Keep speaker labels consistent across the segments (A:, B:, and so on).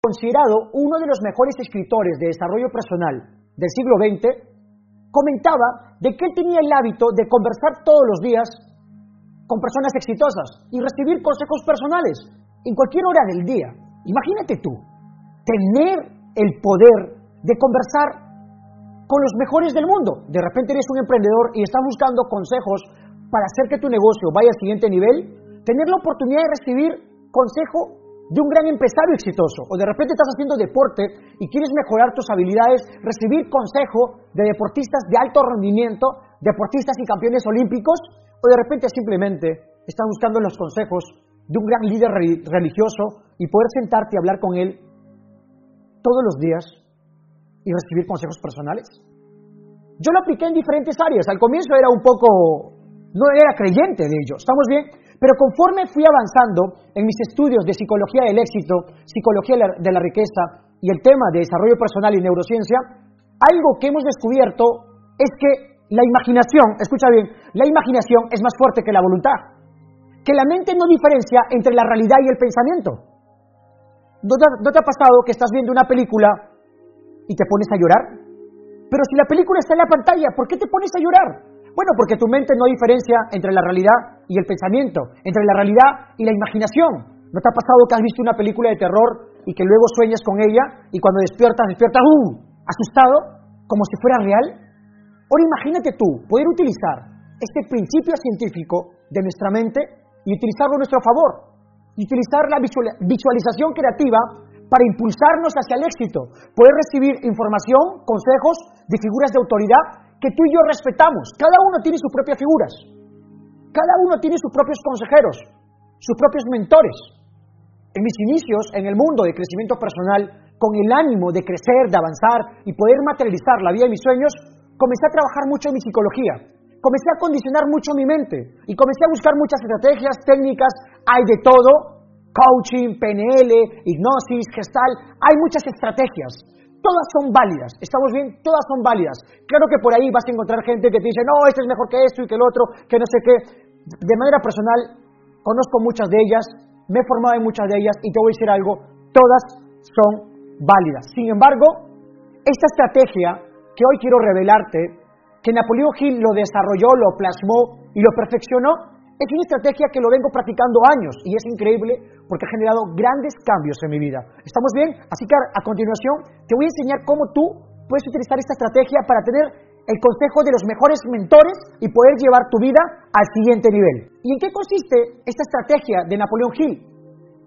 A: considerado uno de los mejores escritores de desarrollo personal del siglo XX, comentaba de que él tenía el hábito de conversar todos los días con personas exitosas y recibir consejos personales en cualquier hora del día. Imagínate tú, tener el poder de conversar con los mejores del mundo. De repente eres un emprendedor y estás buscando consejos para hacer que tu negocio vaya al siguiente nivel, tener la oportunidad de recibir consejo de un gran empresario exitoso, o de repente estás haciendo deporte y quieres mejorar tus habilidades, recibir consejo de deportistas de alto rendimiento, deportistas y campeones olímpicos, o de repente simplemente estás buscando los consejos de un gran líder religioso y poder sentarte y hablar con él todos los días y recibir consejos personales. Yo lo apliqué en diferentes áreas. Al comienzo era un poco, no era creyente de ello. ¿Estamos bien? Pero conforme fui avanzando en mis estudios de psicología del éxito, psicología de la riqueza y el tema de desarrollo personal y neurociencia, algo que hemos descubierto es que la imaginación, escucha bien, la imaginación es más fuerte que la voluntad. Que la mente no diferencia entre la realidad y el pensamiento. ¿No te, ha pasado que estás viendo una película y te pones a llorar? Pero si la película está en la pantalla, ¿por qué te pones a llorar? Bueno, porque tu mente no diferencia entre la realidad y el pensamiento, entre la realidad y la imaginación. ¿No te ha pasado que has visto una película de terror y que luego sueñas con ella y cuando despiertas, despiertas, ¡uh! asustado, como si fuera real? Ahora imagínate tú poder utilizar este principio científico de nuestra mente y utilizarlo a nuestro favor, y utilizar la visualización creativa para impulsarnos hacia el éxito, poder recibir información, consejos de figuras de autoridad que tú y yo respetamos. Cada uno tiene sus propias figuras. Cada uno tiene sus propios consejeros, sus propios mentores. En mis inicios en el mundo de crecimiento personal, con el ánimo de crecer, de avanzar y poder materializar la vida de mis sueños, comencé a trabajar mucho en mi psicología. Comencé a condicionar mucho mi mente y comencé a buscar muchas estrategias, técnicas, hay de todo, coaching, PNL, hipnosis, gestal, hay muchas estrategias. Todas son válidas, ¿estamos bien? Todas son válidas. Claro que por ahí vas a encontrar gente que te dice, no, este es mejor que esto y que el otro, que no sé qué. De manera personal, conozco muchas de ellas, me he formado en muchas de ellas y te voy a decir algo, todas son válidas. Sin embargo, esta estrategia que hoy quiero revelarte, que Napoleón Hill lo desarrolló, lo plasmó y lo perfeccionó, es una estrategia que lo vengo practicando años y es increíble porque ha generado grandes cambios en mi vida. ¿Estamos bien? Así que a continuación te voy a enseñar cómo tú puedes utilizar esta estrategia para tener el consejo de los mejores mentores y poder llevar tu vida al siguiente nivel. ¿Y en qué consiste esta estrategia de Napoleón Hill?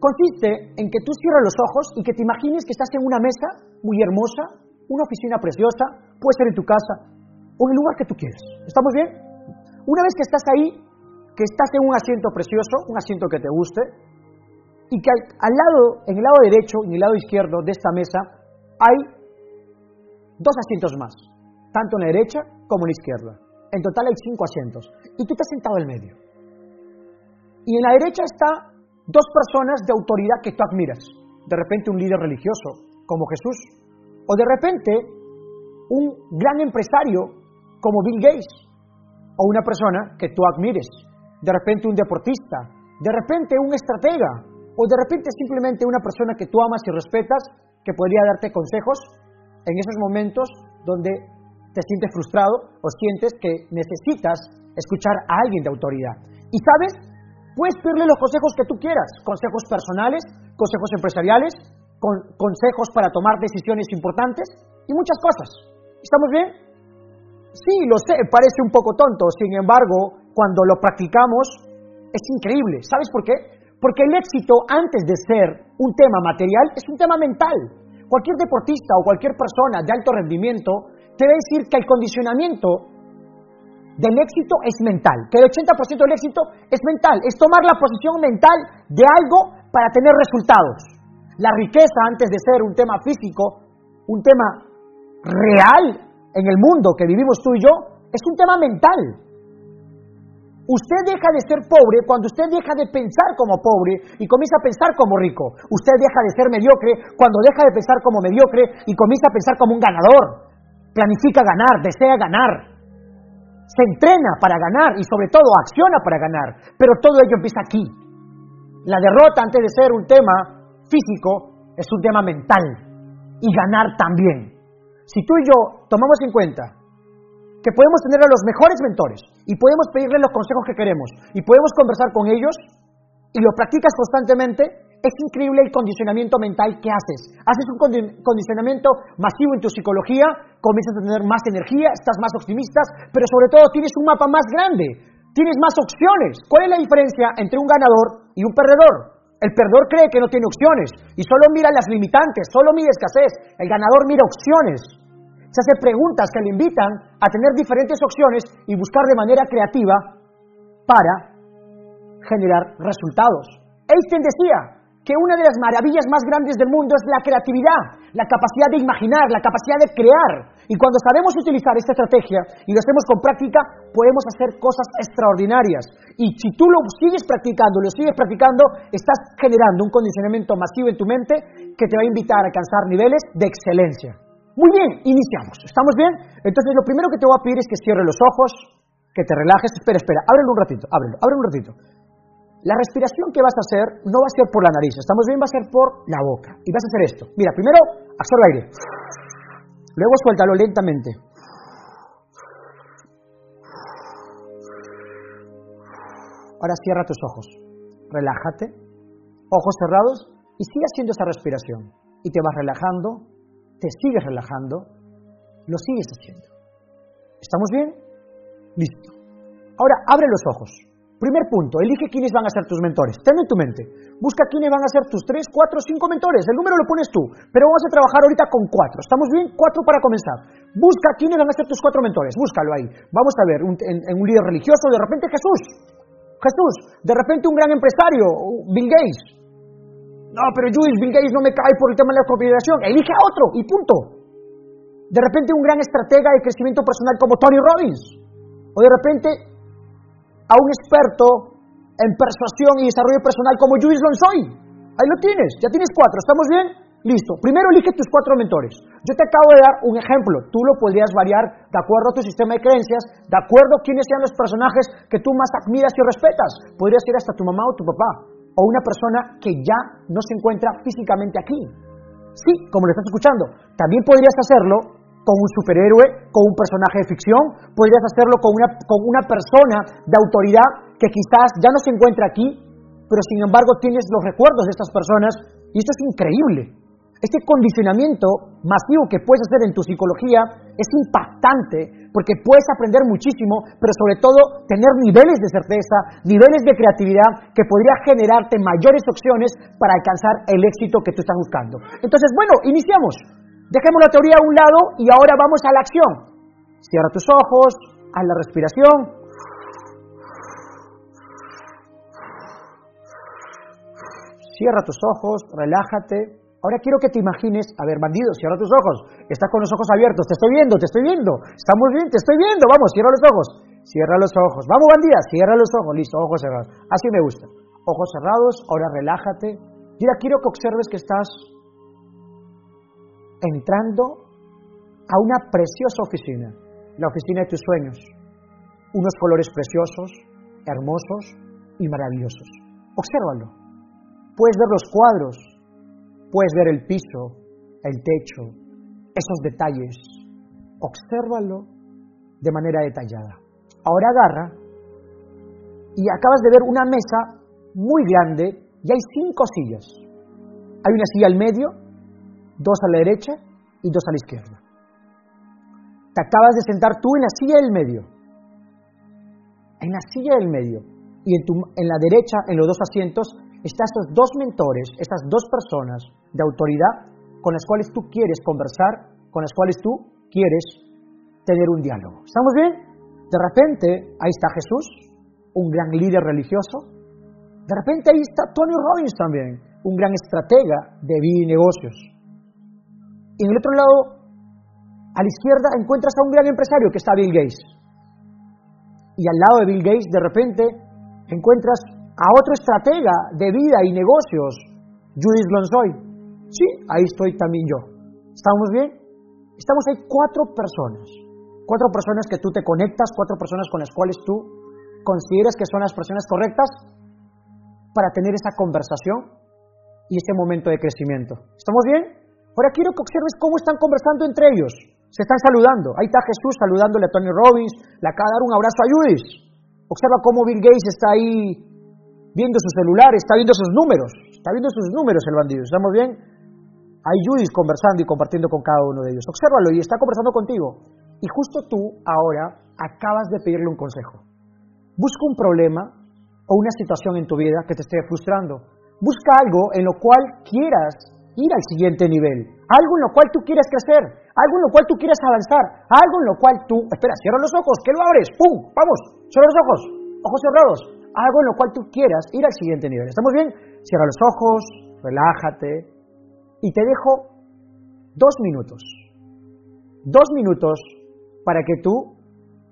A: Consiste en que tú cierres los ojos y que te imagines que estás en una mesa muy hermosa, una oficina preciosa, puede ser en tu casa o en el lugar que tú quieras. ¿Estamos bien? Una vez que estás ahí, que estás en un asiento precioso, un asiento que te guste, y que al, lado, en el lado derecho en el lado izquierdo de esta mesa hay dos asientos más, tanto en la derecha como en la izquierda. En total hay cinco asientos. Y tú te has sentado en medio. Y en la derecha está dos personas de autoridad que tú admiras. De repente un líder religioso, como Jesús. O de repente un gran empresario, como Bill Gates. O una persona que tú admires, de repente un deportista, de repente un estratega, o de repente simplemente una persona que tú amas y respetas, que podría darte consejos en esos momentos donde te sientes frustrado o sientes que necesitas escuchar a alguien de autoridad. Y sabes, puedes pedirle los consejos que tú quieras, consejos personales, consejos empresariales, consejos para tomar decisiones importantes y muchas cosas. ¿Estamos bien? Sí, lo sé, parece un poco tonto, sin embargo, cuando lo practicamos, es increíble. ¿Sabes por qué? Porque el éxito, antes de ser un tema material, es un tema mental. Cualquier deportista o cualquier persona de alto rendimiento te va a decir que el condicionamiento del éxito es mental, que el 80% del éxito es mental, es tomar la posición mental de algo para tener resultados. La riqueza, antes de ser un tema físico, un tema real en el mundo que vivimos tú y yo, es un tema mental. Usted deja de ser pobre cuando usted deja de pensar como pobre y comienza a pensar como rico. Usted deja de ser mediocre cuando deja de pensar como mediocre y comienza a pensar como un ganador. Planifica ganar, desea ganar. Se entrena para ganar y sobre todo acciona para ganar. Pero todo ello empieza aquí. La derrota antes de ser un tema físico es un tema mental y ganar también. Si tú y yo tomamos en cuenta que podemos tener a los mejores mentores y podemos pedirles los consejos que queremos y podemos conversar con ellos y lo practicas constantemente, es increíble el condicionamiento mental que haces. Haces un condicionamiento masivo en tu psicología, comienzas a tener más energía, estás más optimista, pero sobre todo tienes un mapa más grande, tienes más opciones. ¿Cuál es la diferencia entre un ganador y un perdedor? El perdedor cree que no tiene opciones y solo mira las limitantes, solo mira escasez. El ganador mira opciones. Se hace preguntas que le invitan a tener diferentes opciones y buscar de manera creativa para generar resultados. Einstein decía, que una de las maravillas más grandes del mundo es la creatividad, la capacidad de imaginar, la capacidad de crear. Y cuando sabemos utilizar esta estrategia y lo hacemos con práctica, podemos hacer cosas extraordinarias. Y si tú lo sigues practicando, lo sigues practicando, estás generando un condicionamiento masivo en tu mente que te va a invitar a alcanzar niveles de excelencia. Muy bien, iniciamos. ¿Estamos bien? Entonces lo primero que te voy a pedir es que cierres los ojos, que te relajes. Espera, espera, ábrelo un ratito, ábrelo, ábrelo un ratito. La respiración que vas a hacer no va a ser por la nariz, estamos bien, va a ser por la boca. Y vas a hacer esto. Mira, primero absorbe aire. Luego suéltalo lentamente. Ahora cierra tus ojos. Relájate. Ojos cerrados y sigue haciendo esa respiración. Y te vas relajando, te sigues relajando, lo sigues haciendo. ¿Estamos bien? Listo. Ahora abre los ojos. Primer punto, elige quiénes van a ser tus mentores. Ten en tu mente. Busca quiénes van a ser tus tres, cuatro, cinco mentores. El número lo pones tú. Pero vamos a trabajar ahorita con cuatro. ¿Estamos bien? Cuatro para comenzar. Busca quiénes van a ser tus cuatro mentores. Búscalo ahí. Vamos a ver, en, un líder religioso, de repente Jesús. Jesús. De repente un gran empresario, Bill Gates. No, pero Luis, Bill Gates no me cae por el tema de la cooperación. Elige a otro y punto. De repente un gran estratega de crecimiento personal como Tony Robbins. O de repente a un experto en persuasión y desarrollo personal como Luis Lonsoy. Ahí lo tienes, ya tienes cuatro, ¿estamos bien? Listo. Primero elige tus cuatro mentores. Yo te acabo de dar un ejemplo. Tú lo podrías variar de acuerdo a tu sistema de creencias, de acuerdo a quiénes sean los personajes que tú más admiras y respetas. Podría ser hasta tu mamá o tu papá, o una persona que ya no se encuentra físicamente aquí. Sí, como lo estás escuchando. También podrías hacerlo con un superhéroe, con un personaje de ficción, podrías hacerlo con una, con una persona de autoridad que quizás ya no se encuentra aquí, pero sin embargo tienes los recuerdos de estas personas y esto es increíble. Este condicionamiento masivo que puedes hacer en tu psicología es impactante porque puedes aprender muchísimo, pero sobre todo tener niveles de certeza, niveles de creatividad que podría generarte mayores opciones para alcanzar el éxito que tú estás buscando. Entonces, bueno, iniciamos. Dejemos la teoría a un lado y ahora vamos a la acción. Cierra tus ojos, haz la respiración. Cierra tus ojos, relájate. Ahora quiero que te imagines, a ver, bandido, cierra tus ojos. Estás con los ojos abiertos, te estoy viendo, te estoy viendo. Estamos bien, te estoy viendo. Vamos, cierra los ojos. Cierra los ojos. Vamos, bandida, cierra los ojos. Listo, ojos cerrados. Así me gusta. Ojos cerrados, ahora relájate. Y ahora quiero que observes que estás entrando a una preciosa oficina, la oficina de tus sueños. Unos colores preciosos, hermosos y maravillosos. Obsérvalo. Puedes ver los cuadros, puedes ver el piso, el techo, esos detalles. Obsérvalo de manera detallada. Ahora agarra y acabas de ver una mesa muy grande y hay cinco sillas. Hay una silla al medio, dos a la derecha y dos a la izquierda. Te acabas de sentar tú en la silla del medio. En la silla del medio. Y en, tu, en la derecha, en los dos asientos, están estos dos mentores, estas dos personas de autoridad con las cuales tú quieres conversar, con las cuales tú quieres tener un diálogo. ¿Estamos bien? De repente, ahí está Jesús, un gran líder religioso. De repente ahí está Tony Robbins también, un gran estratega de vida y negocios. Y en el otro lado, a la izquierda, encuentras a un gran empresario que está Bill Gates. Y al lado de Bill Gates, de repente, encuentras a otro estratega de vida y negocios, Judith Lonsoy. Sí, ahí estoy también yo. ¿Estamos bien? Estamos ahí cuatro personas. Cuatro personas que tú te conectas, cuatro personas con las cuales tú consideras que son las personas correctas para tener esa conversación y ese momento de crecimiento. ¿Estamos bien? Ahora quiero que observes cómo están conversando entre ellos. Se están saludando. Ahí está Jesús saludándole a Tony Robbins, le acaba de dar un abrazo a Judith. Observa cómo Bill Gates está ahí viendo su celular, está viendo sus números, está viendo sus números el bandido. ¿Estamos bien? Hay Judith conversando y compartiendo con cada uno de ellos. Obsérvalo y está conversando contigo. Y justo tú ahora acabas de pedirle un consejo. Busca un problema o una situación en tu vida que te esté frustrando. Busca algo en lo cual quieras ir al siguiente nivel, algo en lo cual tú quieres crecer, algo en lo cual tú quieres avanzar, algo en lo cual tú, espera, cierra los ojos, que lo abres, ¡pum! Vamos, cierra los ojos, ojos cerrados, algo en lo cual tú quieras ir al siguiente nivel. ¿Estamos bien? Cierra los ojos, relájate y te dejo dos minutos, dos minutos para que tú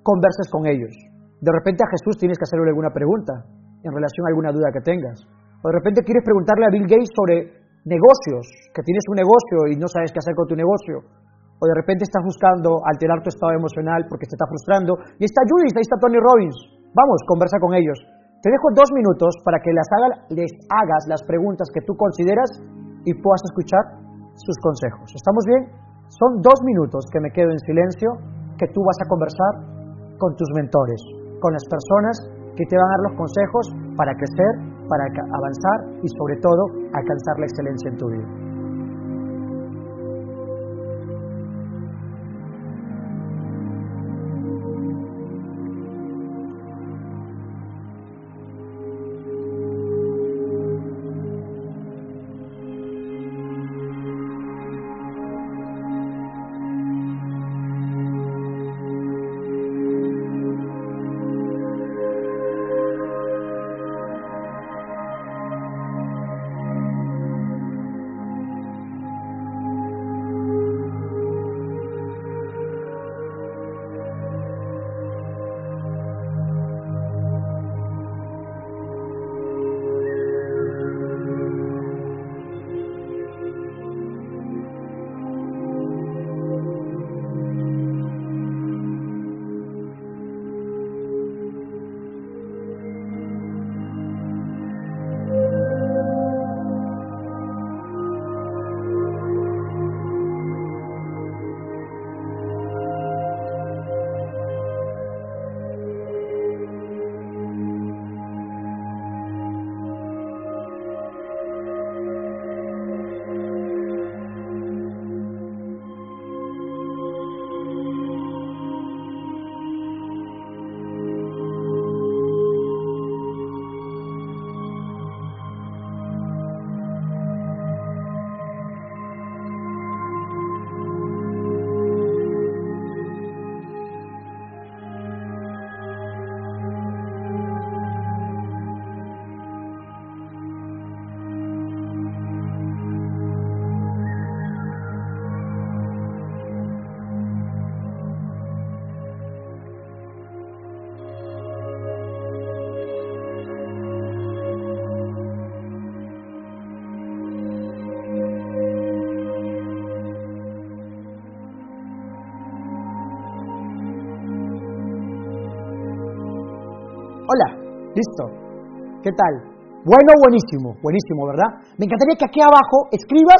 A: converses con ellos. De repente a Jesús tienes que hacerle alguna pregunta en relación a alguna duda que tengas. O de repente quieres preguntarle a Bill Gates sobre negocios, que tienes un negocio y no sabes qué hacer con tu negocio. O de repente estás buscando alterar tu estado emocional porque te está frustrando. Y está Judith, ahí está Tony Robbins. Vamos, conversa con ellos. Te dejo dos minutos para que les, hagas las preguntas que tú consideras y puedas escuchar sus consejos. ¿Estamos bien? Son dos minutos que me quedo en silencio que tú vas a conversar con tus mentores, con las personas que te van a dar los consejos para crecer, para avanzar y sobre todo alcanzar la excelencia en tu vida. Listo. ¿Qué tal? Bueno, buenísimo, buenísimo, ¿verdad? Me encantaría que aquí abajo escribas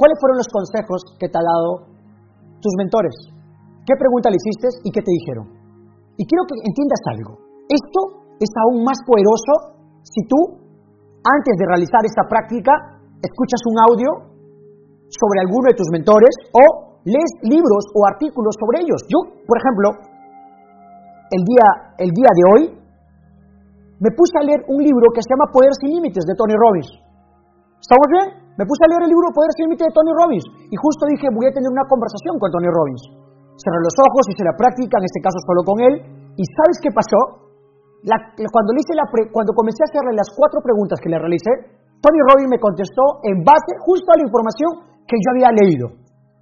A: cuáles fueron los consejos que te ha dado tus mentores. ¿Qué pregunta le hiciste y qué te dijeron? Y quiero que entiendas algo. Esto es aún más poderoso si tú, antes de realizar esta práctica, escuchas un audio sobre alguno de tus mentores o lees libros o artículos sobre ellos. Yo, por ejemplo, el día, el día de hoy me puse a leer un libro que se llama Poder sin Límites de Tony Robbins. ¿Estamos bien? Me puse a leer el libro Poder sin Límites de Tony Robbins y justo dije voy a tener una conversación con Tony Robbins. Cerré los ojos, hice la práctica, en este caso solo con él, y ¿sabes qué pasó? cuando, le la cuando comencé a hacerle las cuatro preguntas que le realicé, Tony Robbins me contestó en base justo a la información que yo había leído.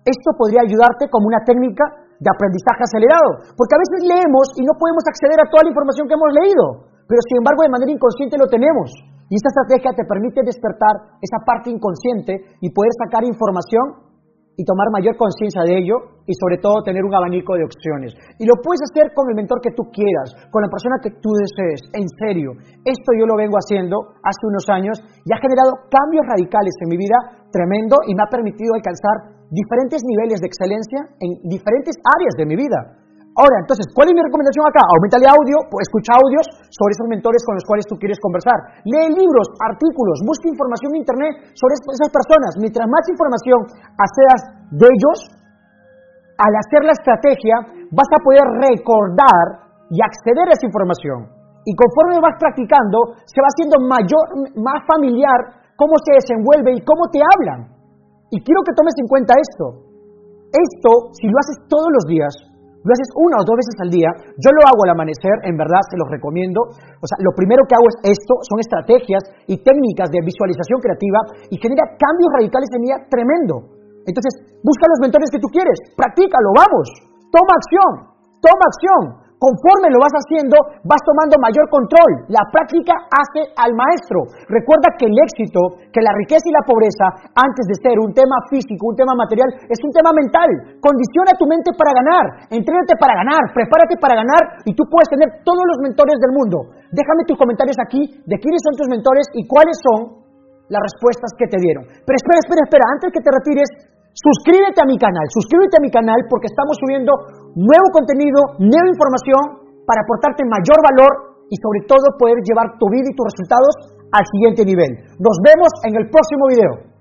A: Esto podría ayudarte como una técnica de aprendizaje acelerado, porque a veces leemos y no podemos acceder a toda la información que hemos leído pero sin embargo de manera inconsciente lo tenemos. Y esta estrategia te permite despertar esa parte inconsciente y poder sacar información y tomar mayor conciencia de ello y sobre todo tener un abanico de opciones. Y lo puedes hacer con el mentor que tú quieras, con la persona que tú desees, en serio. Esto yo lo vengo haciendo hace unos años y ha generado cambios radicales en mi vida tremendo y me ha permitido alcanzar diferentes niveles de excelencia en diferentes áreas de mi vida. Ahora, entonces, ¿cuál es mi recomendación acá? Aumenta el audio, pues, escucha audios sobre esos mentores con los cuales tú quieres conversar. Lee libros, artículos, busca información en Internet sobre esas personas. Mientras más información accedas de ellos, al hacer la estrategia, vas a poder recordar y acceder a esa información. Y conforme vas practicando, se va haciendo mayor, más familiar cómo se desenvuelve y cómo te hablan. Y quiero que tomes en cuenta esto. Esto, si lo haces todos los días, lo haces una o dos veces al día, yo lo hago al amanecer, en verdad se los recomiendo. O sea, lo primero que hago es esto, son estrategias y técnicas de visualización creativa y genera cambios radicales en mi vida tremendo. Entonces, busca los mentores que tú quieres, practícalo, vamos, toma acción, toma acción. Conforme lo vas haciendo, vas tomando mayor control. La práctica hace al maestro. Recuerda que el éxito, que la riqueza y la pobreza, antes de ser un tema físico, un tema material, es un tema mental. Condiciona tu mente para ganar, entrénate para ganar, prepárate para ganar y tú puedes tener todos los mentores del mundo. Déjame tus comentarios aquí de quiénes son tus mentores y cuáles son las respuestas que te dieron. Pero espera, espera, espera, antes que te retires, suscríbete a mi canal, suscríbete a mi canal porque estamos subiendo nuevo contenido, nueva información para aportarte mayor valor y sobre todo poder llevar tu vida y tus resultados al siguiente nivel. Nos vemos en el próximo video.